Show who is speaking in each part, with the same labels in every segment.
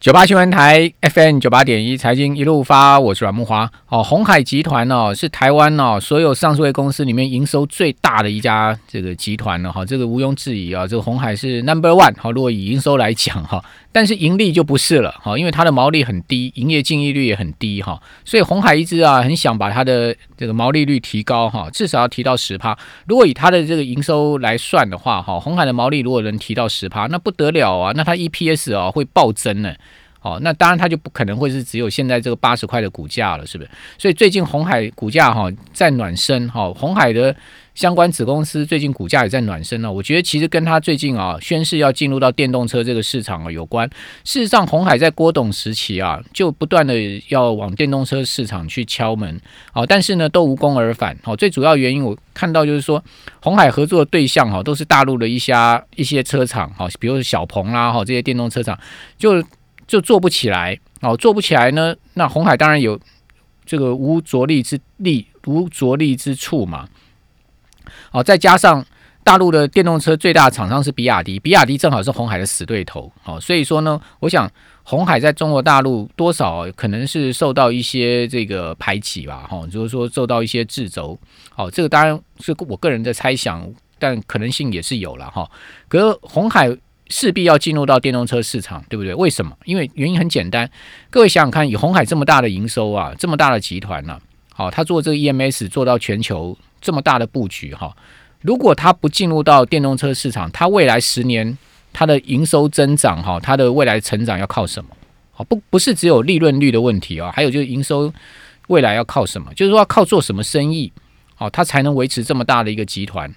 Speaker 1: 九八新闻台 FM 九八点一财经一路发，我是阮木华。哦，红海集团哦是台湾哦所有上市公司里面营收最大的一家这个集团了哈，这个毋庸置疑啊，这个红海是 Number One 好，如果以营收来讲哈，但是盈利就不是了哈，因为它的毛利很低，营业净利率也很低哈，所以红海一直啊很想把它的这个毛利率提高哈，至少要提到十趴。如果以它的这个营收来算的话哈，红海的毛利如果能提到十趴，那不得了啊，那它 EPS 啊会暴增呢。哦，那当然它就不可能会是只有现在这个八十块的股价了，是不是？所以最近红海股价哈在暖身哈，红海的相关子公司最近股价也在暖身了。我觉得其实跟它最近啊宣誓要进入到电动车这个市场啊有关。事实上，红海在郭董时期啊就不断的要往电动车市场去敲门，哦，但是呢都无功而返。哦，最主要原因我看到就是说，红海合作的对象哈都是大陆的一些一些车厂，哈，比如小鹏啦，哈这些电动车厂就。就做不起来哦，做不起来呢，那红海当然有这个无着力之力、无着力之处嘛。哦，再加上大陆的电动车最大厂商是比亚迪，比亚迪正好是红海的死对头哦，所以说呢，我想红海在中国大陆多少可能是受到一些这个排挤吧，哈，就是说受到一些掣肘。哦，这个当然是我个人的猜想，但可能性也是有了哈。可是红海。势必要进入到电动车市场，对不对？为什么？因为原因很简单，各位想想看，以红海这么大的营收啊，这么大的集团呢，好，他做这个 EMS 做到全球这么大的布局哈，如果他不进入到电动车市场，他未来十年他的营收增长哈，他的未来成长要靠什么？好，不不是只有利润率的问题啊，还有就是营收未来要靠什么？就是说靠做什么生意，好，他才能维持这么大的一个集团？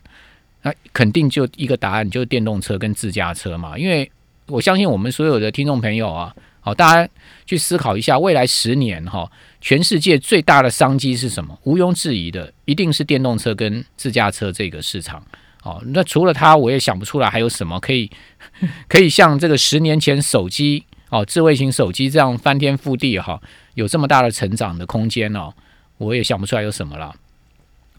Speaker 1: 那肯定就一个答案，就是电动车跟自驾车嘛。因为我相信我们所有的听众朋友啊，好，大家去思考一下，未来十年哈，全世界最大的商机是什么？毋庸置疑的，一定是电动车跟自驾车这个市场。哦，那除了它，我也想不出来还有什么可以 可以像这个十年前手机哦，智慧型手机这样翻天覆地哈，有这么大的成长的空间哦，我也想不出来有什么了。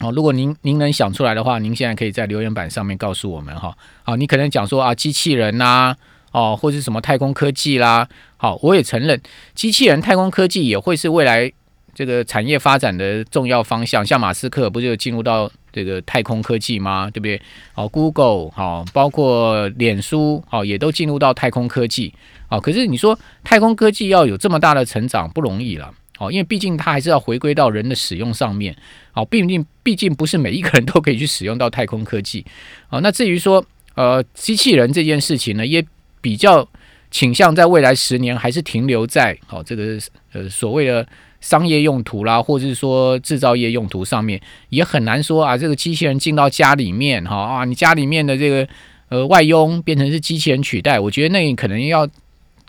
Speaker 1: 哦，如果您您能想出来的话，您现在可以在留言板上面告诉我们哈。好，你可能讲说啊，机器人呐，哦，或者什么太空科技啦。好，我也承认，机器人、太空科技也会是未来这个产业发展的重要方向。像马斯克不就进入到这个太空科技吗？对不对？好，Google 好，包括脸书好，也都进入到太空科技。好，可是你说太空科技要有这么大的成长不容易了。哦，因为毕竟它还是要回归到人的使用上面。好，毕竟毕竟不是每一个人都可以去使用到太空科技。好，那至于说呃机器人这件事情呢，也比较倾向在未来十年还是停留在好这个呃所谓的商业用途啦，或者是说制造业用途上面，也很难说啊这个机器人进到家里面哈啊你家里面的这个呃外佣变成是机器人取代，我觉得那可能要。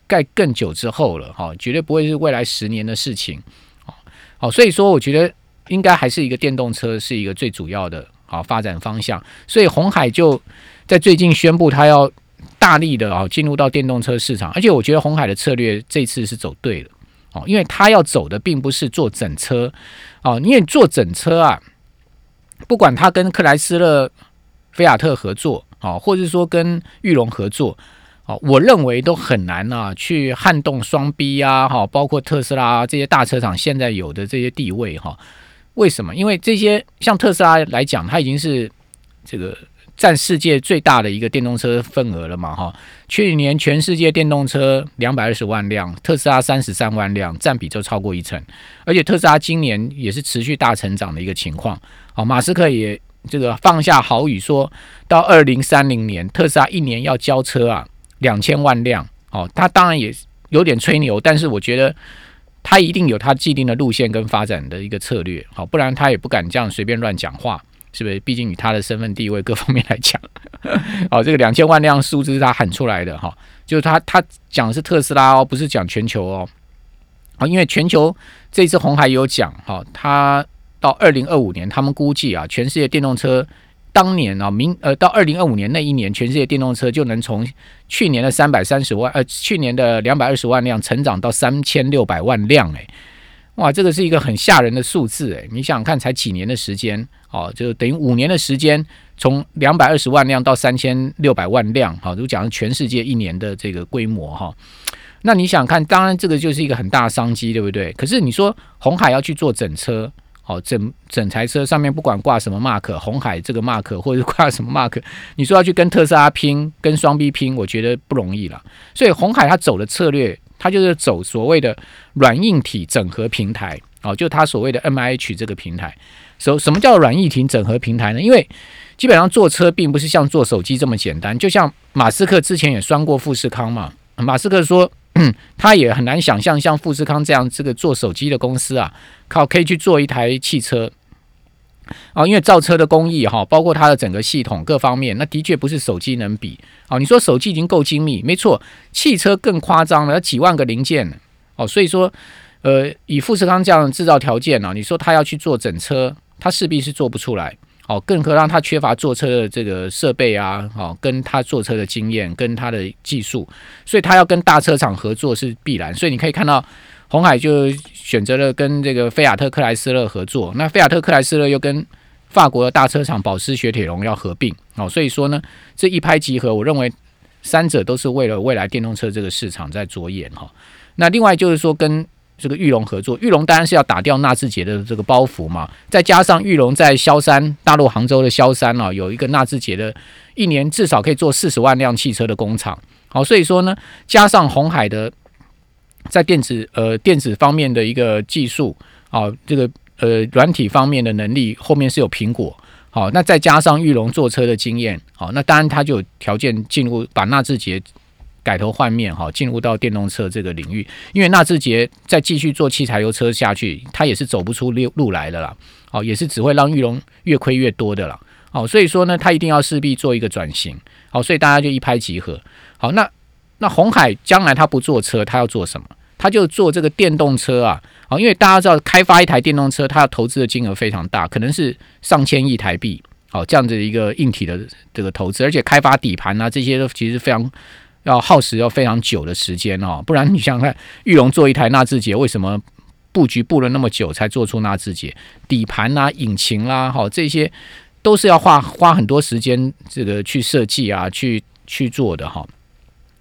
Speaker 1: 盖更久之后了哈，绝对不会是未来十年的事情，好，所以说我觉得应该还是一个电动车是一个最主要的啊发展方向，所以红海就在最近宣布他要大力的啊进入到电动车市场，而且我觉得红海的策略这次是走对了哦，因为他要走的并不是做整车哦，因为做整车啊，不管他跟克莱斯勒、菲亚特合作啊，或者说跟玉龙合作。哦，我认为都很难啊，去撼动双 B 啊，哈，包括特斯拉这些大车厂现在有的这些地位哈。为什么？因为这些像特斯拉来讲，它已经是这个占世界最大的一个电动车份额了嘛，哈。去年全世界电动车两百二十万辆，特斯拉三十三万辆，占比就超过一成。而且特斯拉今年也是持续大成长的一个情况。好，马斯克也这个放下豪语，说到二零三零年，特斯拉一年要交车啊。两千万辆，哦，他当然也有点吹牛，但是我觉得他一定有他既定的路线跟发展的一个策略，好，不然他也不敢这样随便乱讲话，是不是？毕竟以他的身份地位各方面来讲，哦，这个两千万辆数字是他喊出来的哈，就是他他讲是特斯拉哦，不是讲全球哦，啊，因为全球这次红海有讲哈，他到二零二五年，他们估计啊，全世界电动车。当年啊，明呃到二零二五年那一年，全世界电动车就能从去年的三百三十万呃去年的两百二十万辆成长到三千六百万辆，哎，哇，这个是一个很吓人的数字，哎，你想想看，才几年的时间哦，就等于五年的时间，从两百二十万辆到三千六百万辆，好，如果讲全世界一年的这个规模哈，那你想看，当然这个就是一个很大的商机，对不对？可是你说红海要去做整车，哦，整整台车上面不管挂什么 mark，红海这个 mark 或者挂什么 mark，你说要去跟特斯拉拼，跟双 B 拼，我觉得不容易了。所以红海它走的策略，它就是走所谓的软硬体整合平台，哦，就它所谓的 M I H 这个平台。什什么叫软硬体整合平台呢？因为基本上做车并不是像做手机这么简单，就像马斯克之前也拴过富士康嘛，马斯克说。他也很难想象像富士康这样这个做手机的公司啊，靠可以去做一台汽车啊，因为造车的工艺哈，包括它的整个系统各方面，那的确不是手机能比啊。你说手机已经够精密，没错，汽车更夸张了，几万个零件哦，所以说呃，以富士康这样的制造条件呢，你说他要去做整车，他势必是做不出来。哦，更何况他缺乏坐车的这个设备啊，哦，跟他坐车的经验，跟他的技术，所以他要跟大车厂合作是必然。所以你可以看到，红海就选择了跟这个菲亚特克莱斯勒合作。那菲亚特克莱斯勒又跟法国的大车厂保时雪铁龙要合并。哦，所以说呢，这一拍即合，我认为三者都是为了未来电动车这个市场在着眼哈。那另外就是说跟。这个玉龙合作，玉龙当然是要打掉纳智捷的这个包袱嘛，再加上玉龙在萧山大陆杭州的萧山啊，有一个纳智捷的，一年至少可以做四十万辆汽车的工厂。好，所以说呢，加上红海的在电子呃电子方面的一个技术啊，这个呃软体方面的能力，后面是有苹果。好，那再加上玉龙坐车的经验，好，那当然他就有条件进入把纳智捷。改头换面哈，进入到电动车这个领域，因为纳智捷再继续做汽柴油车下去，它也是走不出路路来的啦。哦，也是只会让玉龙越亏越多的啦。哦，所以说呢，它一定要势必做一个转型。好，所以大家就一拍即合。好，那那红海将来它不做车，它要做什么？它就做这个电动车啊。好，因为大家知道开发一台电动车，它要投资的金额非常大，可能是上千亿台币。好，这样子一个硬体的这个投资，而且开发底盘啊，这些都其实非常。要耗时要非常久的时间哦，不然你想想看，玉龙做一台纳智捷，为什么布局布了那么久才做出纳智捷？底盘啊、引擎啦，哈，这些都是要花花很多时间这个去设计啊，去去做的哈。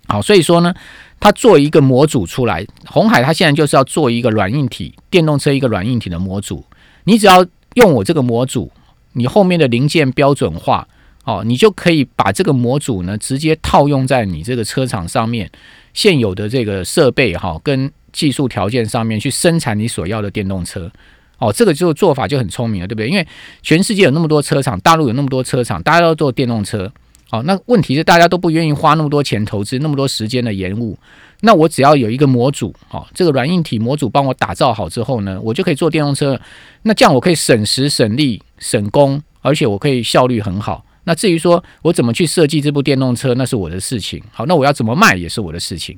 Speaker 1: 好，所以说呢，他做一个模组出来，红海他现在就是要做一个软硬体电动车一个软硬体的模组，你只要用我这个模组，你后面的零件标准化。哦，你就可以把这个模组呢，直接套用在你这个车厂上面现有的这个设备哈，跟技术条件上面去生产你所要的电动车。哦，这个就做法就很聪明了，对不对？因为全世界有那么多车厂，大陆有那么多车厂，大家都做电动车。哦，那问题是大家都不愿意花那么多钱投资那么多时间的延误。那我只要有一个模组，哦，这个软硬体模组帮我打造好之后呢，我就可以做电动车。那这样我可以省时省力省工，而且我可以效率很好。那至于说我怎么去设计这部电动车，那是我的事情。好，那我要怎么卖也是我的事情。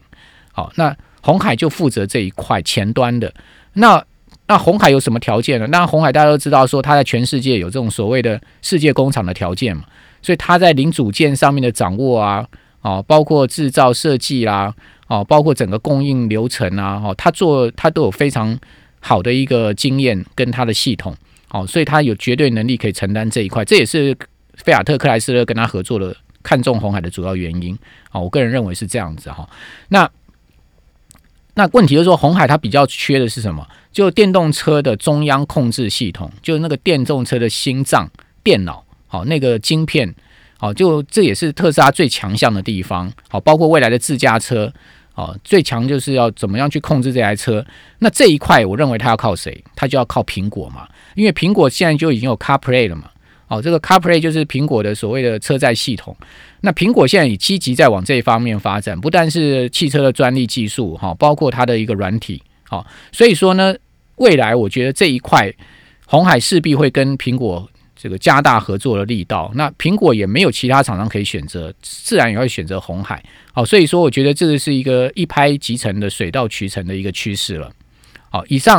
Speaker 1: 好，那红海就负责这一块前端的。那那红海有什么条件呢？那红海大家都知道，说它在全世界有这种所谓的世界工厂的条件嘛。所以它在零组件上面的掌握啊，哦，包括制造设计啦，哦，包括整个供应流程啊，哦，它做它都有非常好的一个经验跟它的系统。哦，所以它有绝对能力可以承担这一块。这也是。菲亚特克莱斯勒跟他合作的看中红海的主要原因啊，我个人认为是这样子哈。那那问题就是说，红海它比较缺的是什么？就电动车的中央控制系统，就是那个电动车的心脏电脑，好，那个晶片，好，就这也是特斯拉最强项的地方。好，包括未来的自驾车，好，最强就是要怎么样去控制这台车。那这一块，我认为它要靠谁？它就要靠苹果嘛，因为苹果现在就已经有 CarPlay 了嘛。哦，这个 CarPlay 就是苹果的所谓的车载系统。那苹果现在也积极在往这一方面发展，不但是汽车的专利技术，哈，包括它的一个软体，好，所以说呢，未来我觉得这一块红海势必会跟苹果这个加大合作的力道。那苹果也没有其他厂商可以选择，自然也会选择红海。好，所以说我觉得这个是一个一拍即成的水到渠成的一个趋势了。好，以上。